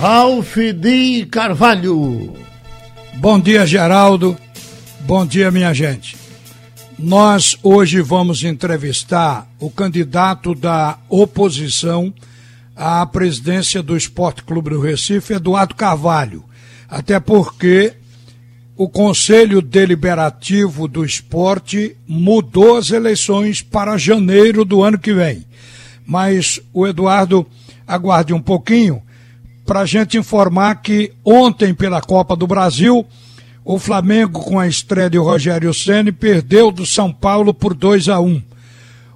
Ralph de Carvalho. Bom dia, Geraldo. Bom dia, minha gente. Nós hoje vamos entrevistar o candidato da oposição à presidência do Esporte Clube do Recife, Eduardo Carvalho. Até porque o Conselho Deliberativo do Esporte mudou as eleições para janeiro do ano que vem. Mas o Eduardo aguarde um pouquinho para a gente informar que ontem, pela Copa do Brasil, o Flamengo, com a estreia de Rogério Ceni perdeu do São Paulo por 2 a 1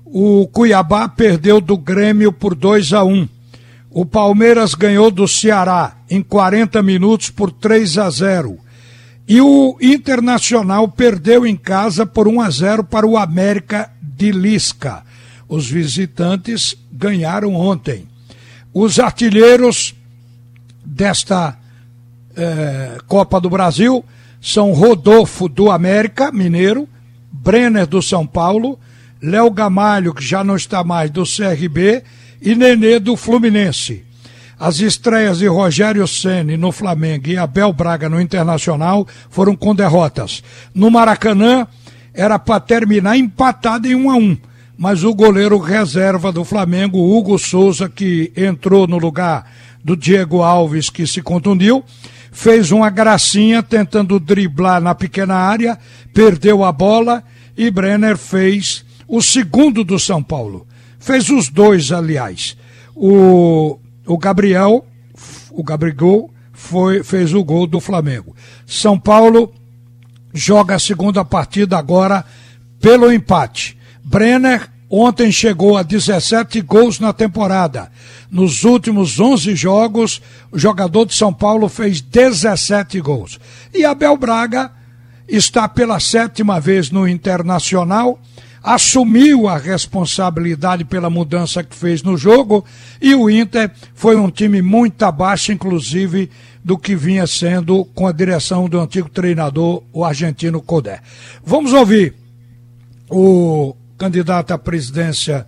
O Cuiabá perdeu do Grêmio por 2 a 1 O Palmeiras ganhou do Ceará em 40 minutos por 3 a 0 E o Internacional perdeu em casa por 1 a 0 para o América de Lisca. Os visitantes ganharam ontem. Os artilheiros desta eh, Copa do Brasil são Rodolfo do América Mineiro, Brenner do São Paulo, Léo Gamalho, que já não está mais, do CRB, e Nenê do Fluminense. As estreias de Rogério Ceni no Flamengo e Abel Braga no Internacional foram com derrotas. No Maracanã era para terminar empatado em 1 a 1, mas o goleiro reserva do Flamengo, Hugo Souza, que entrou no lugar do Diego Alves, que se contundiu, fez uma gracinha tentando driblar na pequena área, perdeu a bola e Brenner fez o segundo do São Paulo. Fez os dois, aliás. O, o Gabriel, o Gabriel, foi, fez o gol do Flamengo. São Paulo joga a segunda partida agora pelo empate. Brenner Ontem chegou a 17 gols na temporada. Nos últimos 11 jogos, o jogador de São Paulo fez 17 gols. E Abel Braga está pela sétima vez no Internacional, assumiu a responsabilidade pela mudança que fez no jogo e o Inter foi um time muito abaixo, inclusive, do que vinha sendo com a direção do antigo treinador, o argentino Codé. Vamos ouvir o candidato à presidência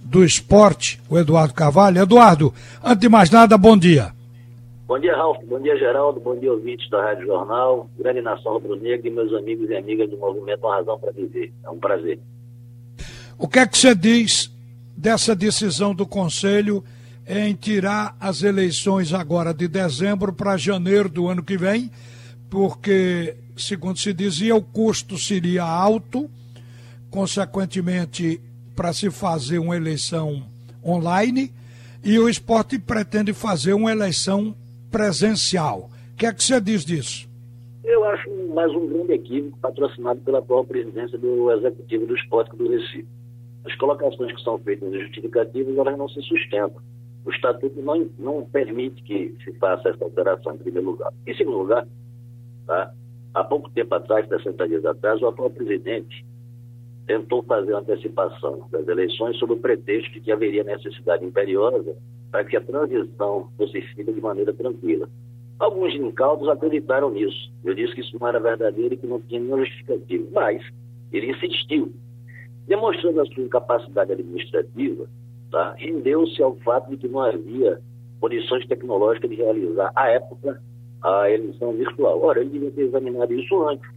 do esporte, o Eduardo Carvalho. Eduardo, antes de mais nada, bom dia. Bom dia, Ralf. Bom dia, Geraldo. Bom dia, ouvintes da Rádio Jornal, grande nação rubro-negra e meus amigos e amigas do movimento Uma Razão para Viver. É um prazer. O que é que você diz dessa decisão do Conselho em tirar as eleições agora de dezembro para janeiro do ano que vem? Porque, segundo se dizia, o custo seria alto consequentemente, para se fazer uma eleição online, e o esporte pretende fazer uma eleição presencial. O que é que você diz disso? Eu acho mais um grande equívoco patrocinado pela atual presidência do Executivo do Esporte do Recife. As colocações que são feitas nas justificativas, elas não se sustentam. O estatuto não, não permite que se faça essa alteração, em primeiro lugar. Em segundo lugar, tá? há pouco tempo atrás, 60 dias atrás, o atual presidente tentou fazer antecipação das eleições sob o pretexto de que haveria necessidade imperiosa para que a transição fosse feita de maneira tranquila. Alguns incautos acreditaram nisso. Eu disse que isso não era verdadeiro e que não tinha nenhuma justificativa. Mas ele insistiu, demonstrando a sua incapacidade administrativa, tá? rendeu-se ao fato de que não havia condições tecnológicas de realizar, à época, a eleição virtual. Ora, ele devia ter examinado isso antes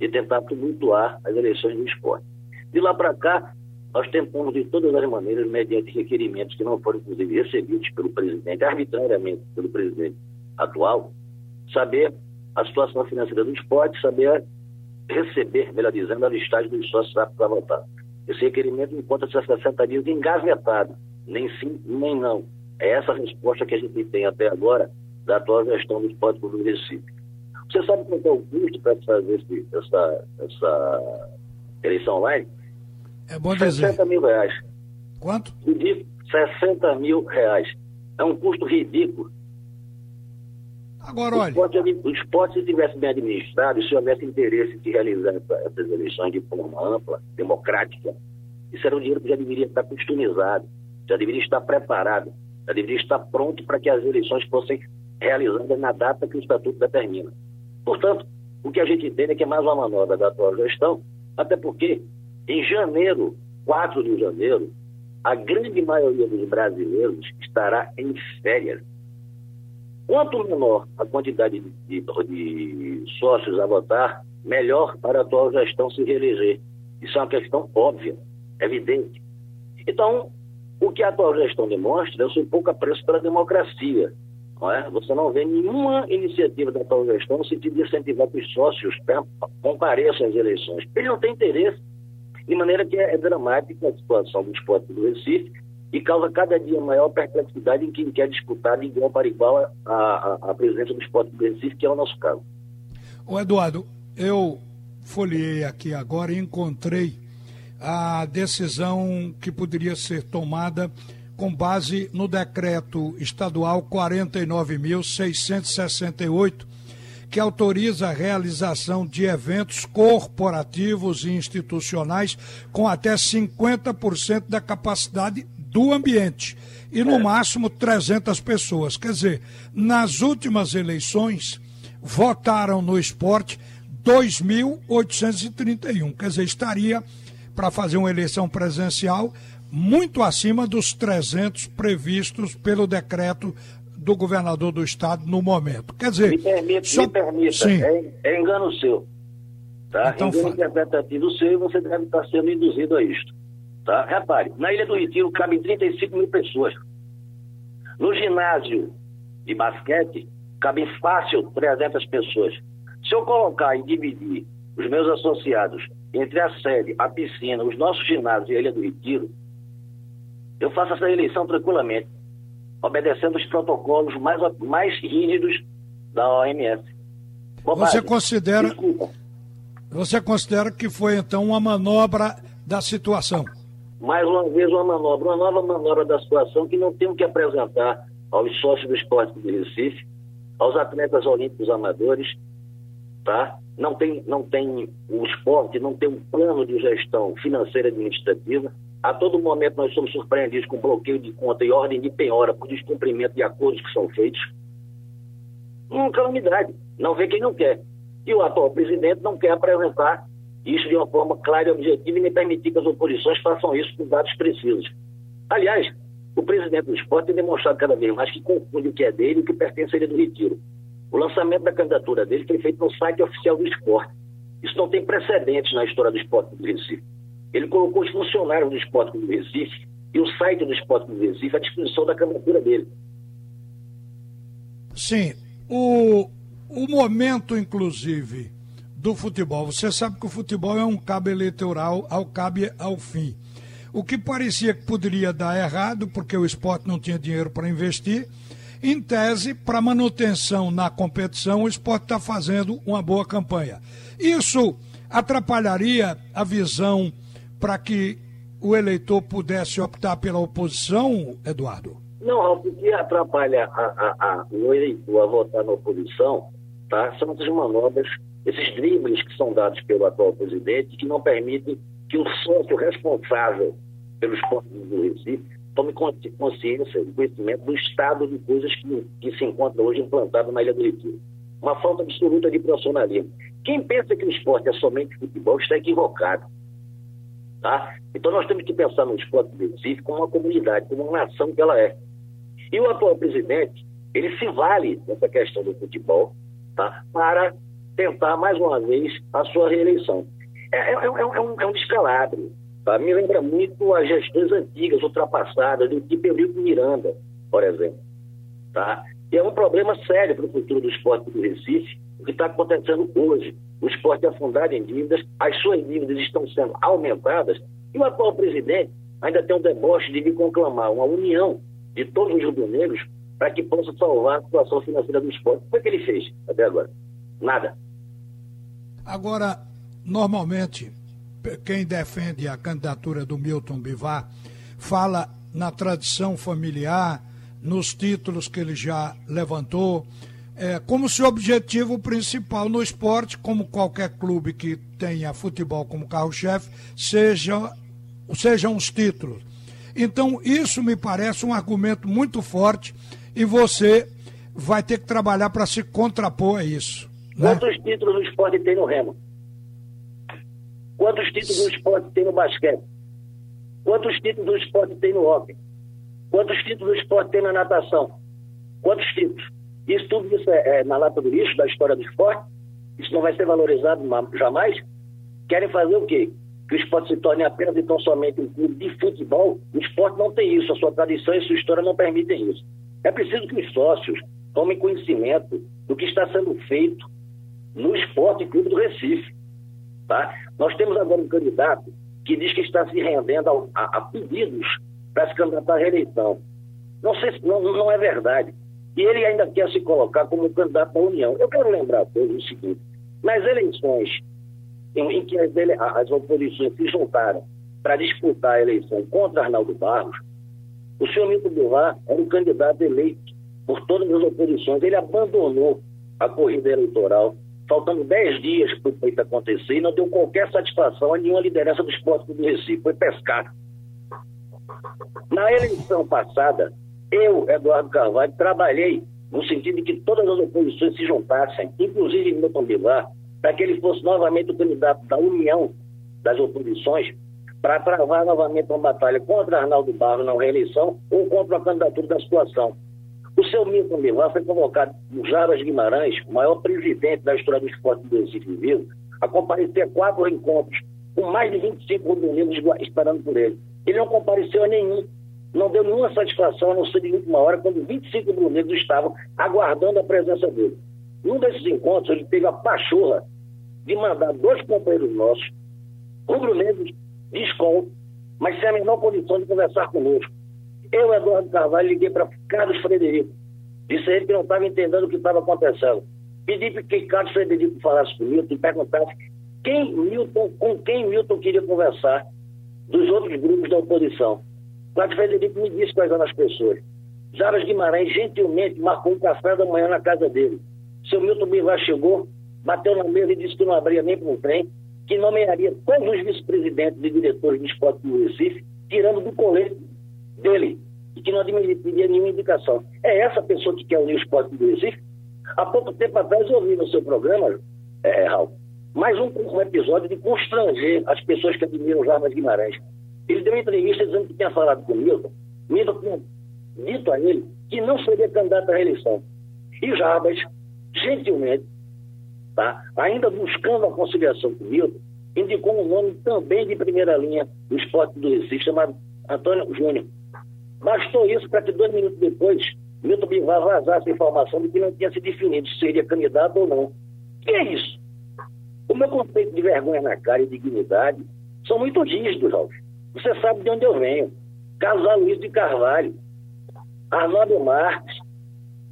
e tentar tumultuar as eleições do esporte. De lá para cá, nós tentamos de todas as maneiras, mediante requerimentos que não foram, inclusive, recebidos pelo presidente, arbitrariamente pelo presidente atual, saber a situação financeira do esporte, saber receber, melhor dizendo, a listagem dos sócios aptos a votar. Esse requerimento encontra-se há 60 dias engavetado, nem sim, nem não. É essa a resposta que a gente tem até agora da atual gestão do esporte do Recife. Você sabe quanto é o custo para fazer esse, essa, essa eleição online? É bom dizer. 60 mil reais. Quanto? Ridículo. 60 mil reais. É um custo ridículo. Agora, olha. O esporte, se tivesse bem administrado, se houvesse interesse de realizar essas eleições de forma ampla, democrática, isso era um dinheiro que já deveria estar customizado, já deveria estar preparado, já deveria estar pronto para que as eleições fossem realizadas na data que o Estatuto determina. Portanto, o que a gente entende é que é mais uma manobra da atual gestão, até porque em janeiro, 4 de janeiro, a grande maioria dos brasileiros estará em férias. Quanto menor a quantidade de, de, de sócios a votar, melhor para a atual gestão se reeleger. Isso é uma questão óbvia, evidente. Então, o que a atual gestão demonstra é o seu pouco apreço pela democracia. Não é? Você não vê nenhuma iniciativa da atual gestão no sentido de incentivar que os sócios compareçam às eleições. Ele não tem interesse, de maneira que é, dramática a situação do esporte do Recife e causa cada dia maior perplexidade em quem quer disputar de igual para igual a, a, a presença do esporte do Recife, que é o nosso caso. O Eduardo, eu folhei aqui agora e encontrei a decisão que poderia ser tomada com base no decreto estadual 49.668, que autoriza a realização de eventos corporativos e institucionais com até 50% da capacidade do ambiente e no é. máximo 300 pessoas. Quer dizer, nas últimas eleições votaram no esporte 2.831. Quer dizer, estaria para fazer uma eleição presencial muito acima dos 300 previstos pelo decreto do governador do estado no momento. Quer dizer, me permita, só... me permita é, é, engano seu. Tá? Então, engano interpretativo seu e você deve estar sendo induzido a isto. Tá? Repare, na Ilha do Retiro cabem 35 mil pessoas. No ginásio de basquete, cabem fácil 300 pessoas. Se eu colocar e dividir os meus associados entre a sede, a piscina, os nossos ginásios e a Ilha do Retiro, eu faço essa eleição tranquilamente, obedecendo os protocolos mais, mais rígidos da OMS. Bobagem. Você considera. Desculpa. Você considera que foi então uma manobra da situação? Mais uma vez uma manobra, uma nova manobra da situação que não temos que apresentar aos sócios do esporte do Recife, aos atletas olímpicos amadores, tá? Não tem, não tem o esporte, não tem um plano de gestão financeira e administrativa. A todo momento nós somos surpreendidos com bloqueio de conta e ordem de penhora por descumprimento de acordos que são feitos. Uma calamidade. Não vê quem não quer. E o atual presidente não quer apresentar isso de uma forma clara e objetiva e nem permitir que as oposições façam isso com dados precisos. Aliás, o presidente do esporte tem demonstrado cada vez mais que confunde o que é dele e o que pertence a ele do retiro. O lançamento da candidatura dele foi feito no site oficial do esporte. Isso não tem precedentes na história do esporte do Recife. Ele colocou os funcionários do esporte do Recife e o site do esporte do Recife à disposição da candidatura dele. Sim. O, o momento, inclusive, do futebol. Você sabe que o futebol é um cabo eleitoral ao cabe ao fim. O que parecia que poderia dar errado, porque o esporte não tinha dinheiro para investir, em tese, para manutenção na competição, o esporte está fazendo uma boa campanha. Isso atrapalharia a visão para que o eleitor pudesse optar pela oposição, Eduardo? Não, o que atrapalha a, a, a, o eleitor a votar na oposição tá, são essas manobras, esses dribles que são dados pelo atual presidente, que não permitem que o sócio responsável pelos pontos do Recife tome consciência e conhecimento do estado de coisas que, que se encontra hoje implantado na Ilha do Retiro. Uma falta absoluta de profissionalismo. Quem pensa que o esporte é somente futebol está equivocado. Tá? Então nós temos que pensar no esporte do Recife como uma comunidade, como uma nação que ela é. E o atual presidente, ele se vale dessa questão do futebol tá? para tentar mais uma vez a sua reeleição. É, é, é, é um, é um descalabro. Tá? Me lembra muito as gestões antigas, ultrapassadas, do tipo Eurico Miranda, por exemplo. Tá? E é um problema sério para o futuro do esporte do Recife, o que está acontecendo hoje. O esporte é afundado em dívidas, as suas dívidas estão sendo aumentadas, e o atual presidente ainda tem um deboche de conclamar uma união de todos os rubro-negros para que possa salvar a situação financeira do esporte. O é que ele fez até agora? Nada. Agora, normalmente, quem defende a candidatura do Milton Bivar fala na tradição familiar, nos títulos que ele já levantou, é, como se o objetivo principal no esporte, como qualquer clube que tenha futebol como carro-chefe, seja, sejam os títulos. Então, isso me parece um argumento muito forte e você vai ter que trabalhar para se contrapor a isso. Né? Quantos títulos o esporte tem no Remo? Quantos títulos o esporte tem no basquete? Quantos títulos o esporte tem no hockey? Quantos títulos o esporte tem na natação? Quantos títulos? Isso tudo isso é, é na lata do lixo da história do esporte? Isso não vai ser valorizado jamais? Querem fazer o quê? Que o esporte se torne apenas e tão somente um clube de futebol? O esporte não tem isso, a sua tradição e sua história não permitem isso. É preciso que os sócios tomem conhecimento do que está sendo feito no Esporte Clube do Recife. Tá? Nós temos agora um candidato que diz que está se rendendo a, a, a pedidos para se candidatar à reeleição. Não, sei se, não, não é verdade. E ele ainda quer se colocar como candidato da União. Eu quero lembrar a todos o seguinte: nas eleições em, que as, as oposições se juntaram para disputar a eleição contra Arnaldo Barros, o senhor Milton Bivar era o candidato eleito por todas as oposições. Ele abandonou a corrida eleitoral, faltando 10 dias para o feito acontecer, e não deu qualquer satisfação a nenhuma liderança do esporte do Recife. Foi pescar. Na eleição passada, eu, Eduardo Carvalho, trabalhei no sentido de que todas as oposições se juntassem, inclusive Milton Bivar, para que ele fosse novamente o candidato da união das oposições, para travar novamente uma batalha contra Arnaldo Barro na reeleição ou contra a candidatura da situação. O seu Milton Bivar foi convocado por Jarbas Guimarães, o maior presidente da história do esporte do Recife Vivo, a comparecer a quatro encontros, com mais de 25 rubro-negros esperando por ele. Ele não compareceu a nenhum, não deu nenhuma satisfação, a não ser de última hora, quando 25 rubro-negros estavam aguardando a presença dele. Num desses encontros, ele teve a pachorra de mandar dois companheiros nossos, rubro-negros, de mas sem a menor condição de conversar conosco. Eu, Eduardo Carvalho, liguei para Carlos Frederico. Disse a ele que não estava entendendo o que estava acontecendo. Pedi para que Carlos Frederico falasse com Milton e perguntasse quem Milton, com quem Milton queria conversar dos outros grupos da oposição. Carlos Frederico me disse quais eram as pessoas. Jaras Guimarães gentilmente marcou um café da manhã na casa dele. Seu Milton Bivar chegou, bateu na mesa e disse que não abria nem para um trem, que nomearia todos os vice-presidentes e diretores de esporte do Recife, tirando do colete dele e que não admitiria nenhuma indicação. É essa pessoa que quer unir o esporte do Recife? Há pouco tempo atrás eu ouvi no seu programa, é, Raul, mais um, um, episódio de constranger as pessoas que admiram os Guimarães. Ele deu uma entrevista dizendo que tinha falado com o Milton, Milton tinha dito a ele que não seria candidato à reeleição. E Jarbas, gentilmente, tá, ainda buscando a conciliação com o Milton, indicou um nome também de primeira linha do esporte do Recife, chamado Antônio Júnior. Bastou isso para que dois minutos depois, Milton Bivar vazasse a informação de que não tinha se definido se seria candidato ou não. Que é isso? O meu conceito de vergonha na cara e dignidade são muito rígidos, Ralf. Você sabe de onde eu venho. Carlos Luiz de Carvalho, Arnaldo Marques.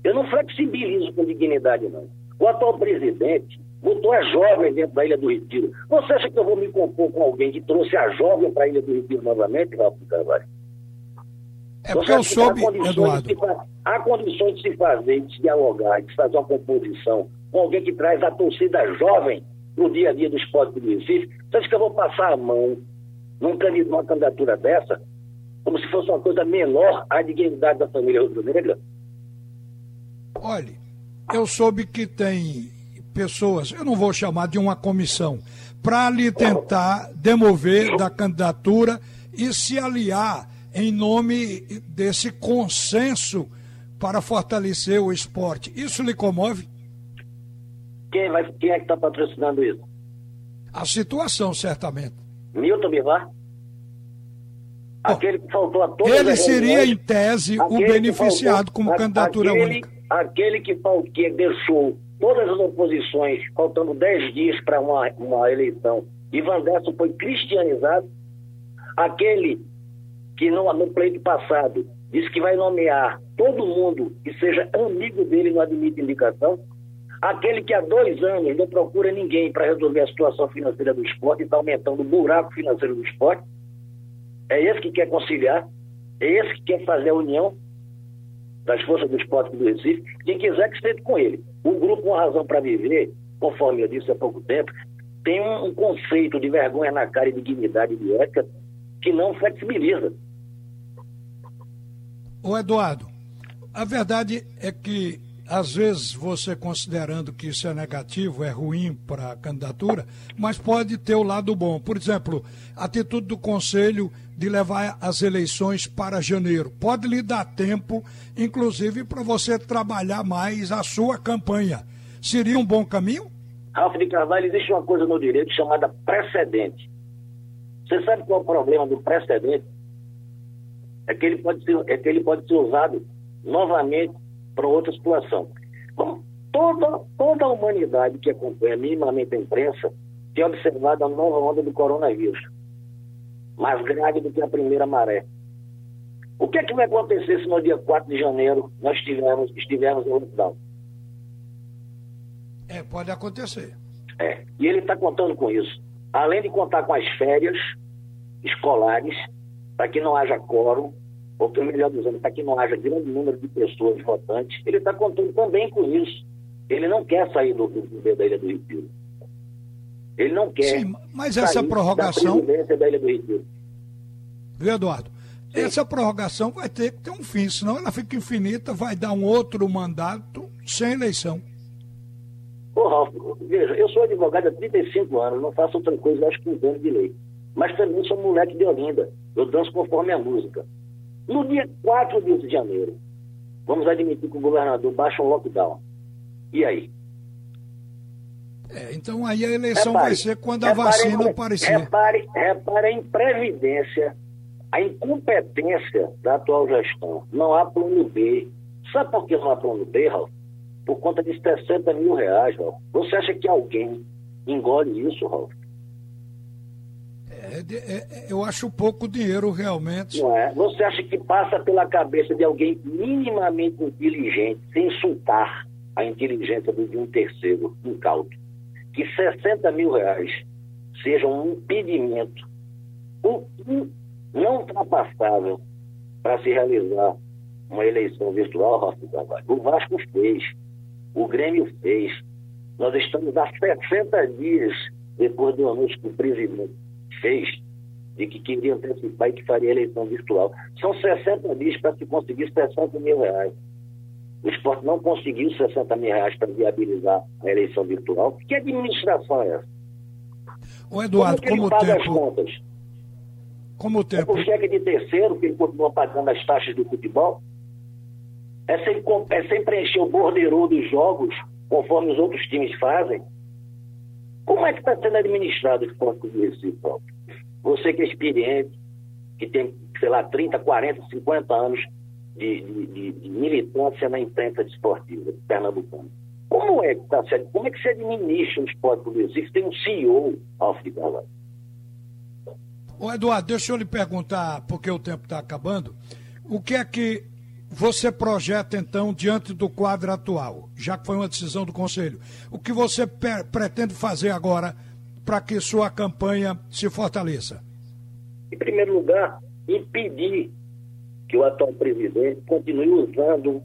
Eu não flexibilizo com dignidade, não. O atual presidente botou a jovem dentro da Ilha do Retiro. Você acha que eu vou me compor com alguém que trouxe a jovem para a Ilha do Retiro novamente, Ralf de Carvalho? É porque eu soube, Eduardo. há condições de se fazer, de se dialogar, de se fazer uma composição com alguém que traz a torcida jovem no dia a dia do esporte do Recife. Você acha que eu vou passar a mão num, numa candidatura dessa, como se fosse uma coisa menor à dignidade da família rubro-negra? Olhe, eu soube que tem pessoas, eu não vou chamar de uma comissão, para lhe tentar demover da candidatura e se aliar em nome desse consenso para fortalecer o esporte. Isso lhe comove? Quem, vai, quem é que está patrocinando isso? A situação, certamente. Milton Bivar? Aquele que faltou a todos Ele seria, em tese, o beneficiado faltou, como candidatura aquele, única. Aquele que, que deixou todas as oposições, faltando 10 dias para uma, uma eleição, e Vanderson foi cristianizado, aquele que no, no pleito passado disse que vai nomear todo mundo que seja amigo dele não admite indicação, aquele que há dois anos não procura ninguém para resolver a situação financeira do esporte e está aumentando o buraco financeiro do esporte, é esse que quer conciliar, é esse que quer fazer a união das forças do esporte do Recife, quem quiser que esteja com ele. O grupo Uma Razão para Viver, conforme eu disse há pouco tempo, tem um, conceito de vergonha na cara e de dignidade de ética que não flexibiliza. Ô Eduardo, a verdade é que às vezes você considerando que isso é negativo, é ruim para a candidatura, mas pode ter o lado bom. Por exemplo, a atitude do Conselho de levar as eleições para janeiro. Pode lhe dar tempo, inclusive, para você trabalhar mais a sua campanha. Seria um bom caminho? Ralf de Carvalho, existe uma coisa no direito chamada precedente. Você sabe qual é o problema do precedente? É que ele pode ser, é que ele pode ser usado novamente para outra situação. Bom, toda, toda a humanidade que acompanha minimamente a imprensa tem observado a nova onda do coronavírus, mais grave do que a primeira maré. O que é que vai acontecer se no dia 4 de janeiro nós estivermos, estivermos em lockdown? É, pode acontecer. É, e ele está contando com isso. Além de contar com as férias escolares, para que não haja quórum, ou pelo melhor dizendo, para que não haja grande número de pessoas votantes, ele está contando também com isso. Ele não quer sair do, do, da Ilha do Retiro. Ele não quer. Sim, mas essa prorrogação. Da, da Ilha do Retiro. Viu, Eduardo? Sim. Essa prorrogação vai ter que ter um fim, senão ela fica infinita, vai dar um outro mandato sem eleição. Ô, Ralf, veja, eu sou advogado há 35 anos, não faço outra coisa, acho que um de lei. Mas também sou moleque de Olinda. Eu danço conforme a música. No dia 4 de janeiro, vamos admitir que o governador baixa um lockdown. E aí? É, então aí a eleição repare, vai ser quando a vacina aparecer. Repare, repare a imprevidência, a incompetência da atual gestão. Não há plano B. Sabe por que não há plano B, Ralf? Por conta de 60 mil reais, Ralf. Você acha que alguém engole isso, Ralf? É, é, eu acho pouco dinheiro realmente. Não é? Você acha que passa pela cabeça de alguém minimamente inteligente, sem insultar a inteligência de um terceiro incauto, que 60 mil reais seja um impedimento um, não ultrapassável para se realizar uma eleição virtual, Carvalho? O Vasco fez, o Grêmio fez. Nós estamos há 60 dias depois do anúncio que o presidente fez de que queria antecipar e que faria eleição virtual. São 60 dias para se conseguir 60 mil reais. O esporte não conseguiu 60 mil reais para viabilizar a eleição virtual. Que administração é essa? O Eduardo, como, como paga tempo... as contas? Como o tempo... É por cheque de terceiro que ele continua pagando as taxas do futebol? É sem, é sem preencher o bordeiro dos jogos, conforme os outros times fazem? Como é que está sendo administrado o esporte do Recife, próprio? Você que é experiente, que tem, sei lá, 30, 40, 50 anos de, de, de, militância na imprensa desportiva de Pernambucano. Como é que sendo? Como é que se administra o esporte do Recife? Tem um CEO, Alfredo Carvalho. Ô Eduardo, deixa eu lhe perguntar, porque o tempo está acabando. O que é que você projeta, então, diante do quadro atual, já que foi uma decisão do Conselho? O que você pretende fazer agora para que sua campanha se fortaleça? Em primeiro lugar, impedir que o atual presidente continue usando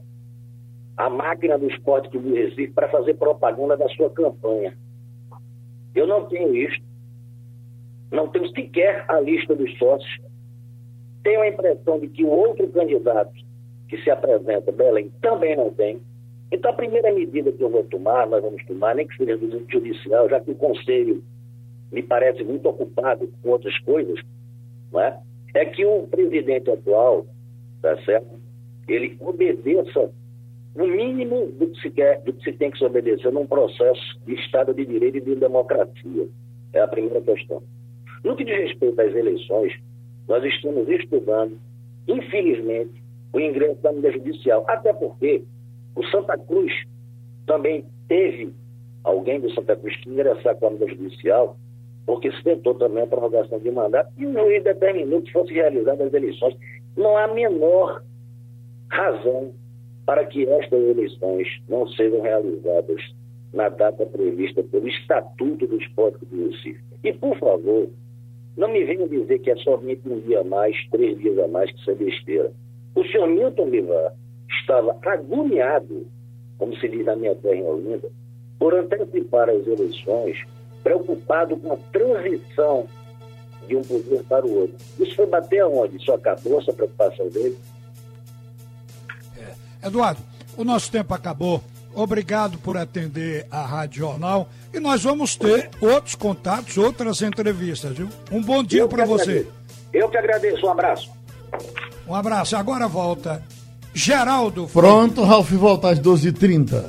a máquina do esporte do Recife para fazer propaganda da sua campanha. Eu não tenho isso. Não tenho sequer a lista dos sócios. Tenho a impressão de que o outro candidato que se apresenta, Belém, também não tem. Então, a primeira medida que eu vou tomar, nós vamos tomar, nem que seja do judicial, já que o Conselho me parece muito ocupado com outras coisas, não é? que o presidente atual, tá certo? Ele obedeça no mínimo do que se quer, do que se tem que se obedecer num processo de Estado de Direito e de democracia. É a primeira questão. No que diz respeito às eleições, nós estamos estudando, infelizmente, o ingresso da medida judicial. Até porque o Santa Cruz também teve alguém do Santa Cruz que ingressar com a medida judicial, porque se tentou também a prorrogação de mandato e o juiz determinou que fosse realizadas as eleições. Não há a menor razão para que estas eleições não sejam realizadas na data prevista pelo Estatuto do Esporte do Recife. E, por favor, não me venham dizer que é somente um dia a mais, três dias a mais, que isso é besteira. O senhor Milton Bivar estava agoniado, como se diz na minha terra em Olinda, por antecipar as eleições, preocupado com a transição de um poder para o outro. Isso foi bater aonde? Isso acabou essa preocupação dele? É. Eduardo, o nosso tempo acabou. Obrigado por atender a Rádio Jornal. E nós vamos ter outros contatos, outras entrevistas, viu? Um bom dia para você. Eu que agradeço. Um abraço. Um abraço. Agora volta. Geraldo. Pronto, Ralf volta às 12h30.